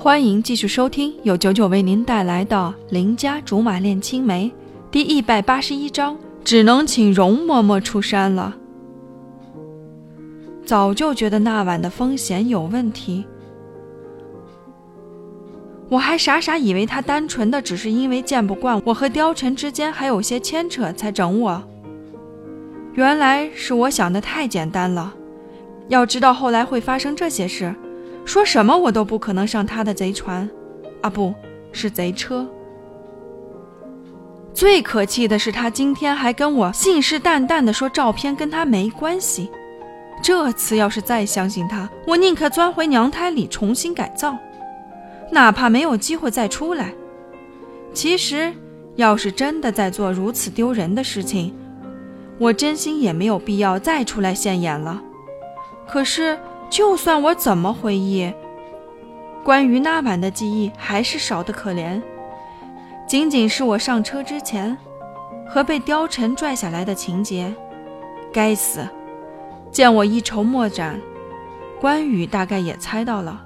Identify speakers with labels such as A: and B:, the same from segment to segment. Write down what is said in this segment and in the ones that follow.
A: 欢迎继续收听由九九为您带来的《邻家竹马恋青梅》第一百八十一章，只能请容嬷嬷出山了。早就觉得那晚的风险有问题，我还傻傻以为他单纯的只是因为见不惯我和貂蝉之间还有些牵扯才整我。原来是我想的太简单了。要知道后来会发生这些事。说什么我都不可能上他的贼船，啊，不是贼车。最可气的是，他今天还跟我信誓旦旦地说照片跟他没关系。这次要是再相信他，我宁可钻回娘胎里重新改造，哪怕没有机会再出来。其实，要是真的在做如此丢人的事情，我真心也没有必要再出来现眼了。可是。就算我怎么回忆，关于那晚的记忆还是少得可怜。仅仅是我上车之前和被貂蝉拽下来的情节。该死！见我一筹莫展，关羽大概也猜到了，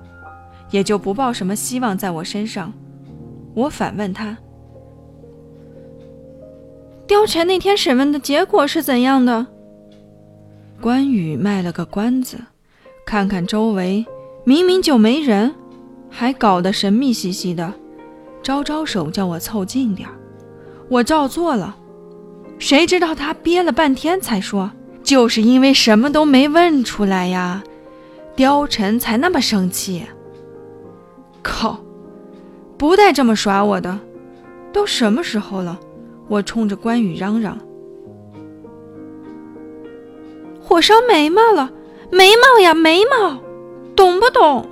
A: 也就不抱什么希望在我身上。我反问他：“貂蝉那天审问的结果是怎样的？”关羽卖了个关子。看看周围，明明就没人，还搞得神秘兮兮的，招招手叫我凑近点我照做了。谁知道他憋了半天才说：“就是因为什么都没问出来呀，貂蝉才那么生气。”靠，不带这么耍我的！都什么时候了？我冲着关羽嚷嚷：“火烧眉毛了！”眉毛呀，眉毛，懂不懂？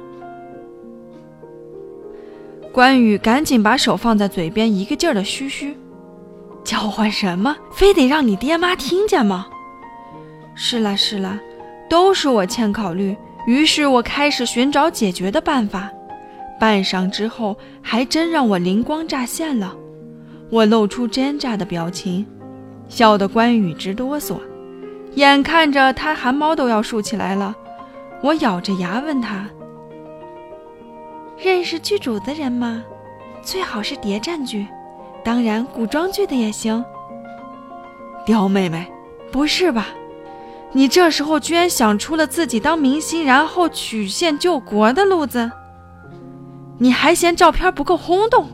A: 关羽赶紧把手放在嘴边，一个劲儿的嘘嘘，叫唤什么？非得让你爹妈听见吗？是啦是啦，都是我欠考虑。于是我开始寻找解决的办法。半晌之后，还真让我灵光乍现了。我露出奸诈的表情，笑得关羽直哆嗦。眼看着他汗毛都要竖起来了，我咬着牙问他：“认识剧组的人吗？最好是谍战剧，当然古装剧的也行。”刁妹妹，不是吧？你这时候居然想出了自己当明星，然后曲线救国的路子？你还嫌照片不够轰动？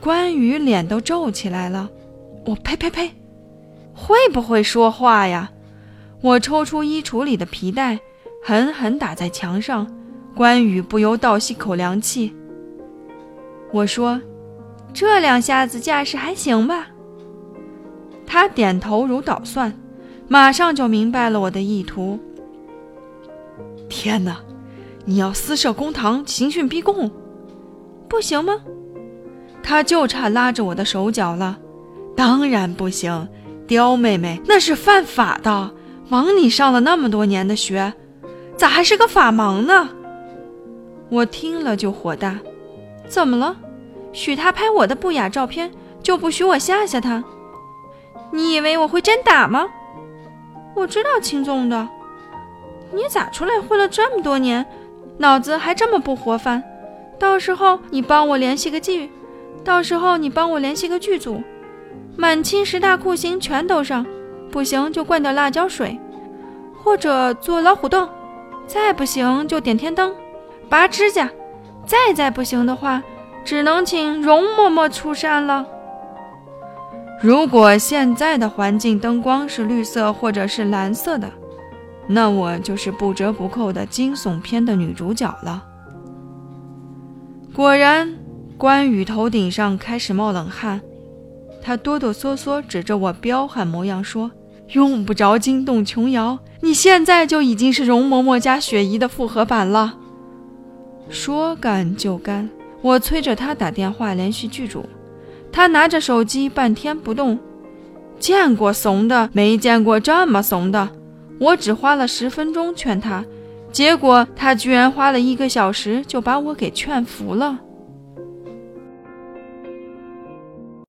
A: 关羽脸都皱起来了。我呸呸呸！会不会说话呀？我抽出衣橱里的皮带，狠狠打在墙上。关羽不由倒吸口凉气。我说：“这两下子架势还行吧？”他点头如捣蒜，马上就明白了我的意图。天哪，你要私设公堂，刑讯逼供，不行吗？他就差拉着我的手脚了。当然不行。刁妹妹，那是犯法的。枉你上了那么多年的学，咋还是个法盲呢？我听了就火大。怎么了？许他拍我的不雅照片，就不许我吓吓他？你以为我会真打吗？我知道轻重的。你咋出来混了这么多年，脑子还这么不活泛？到时候你帮我联系个剧，到时候你帮我联系个剧组。满清十大酷刑全都上，不行就灌点辣椒水，或者做老虎凳，再不行就点天灯、拔指甲，再再不行的话，只能请容嬷嬷出山了。如果现在的环境灯光是绿色或者是蓝色的，那我就是不折不扣的惊悚片的女主角了。果然，关羽头顶上开始冒冷汗。他哆哆嗦嗦指着我彪悍模样说：“用不着惊动琼瑶，你现在就已经是容嬷嬷加雪姨的复合版了。”说干就干，我催着他打电话联系剧组。他拿着手机半天不动，见过怂的，没见过这么怂的。我只花了十分钟劝他，结果他居然花了一个小时就把我给劝服了。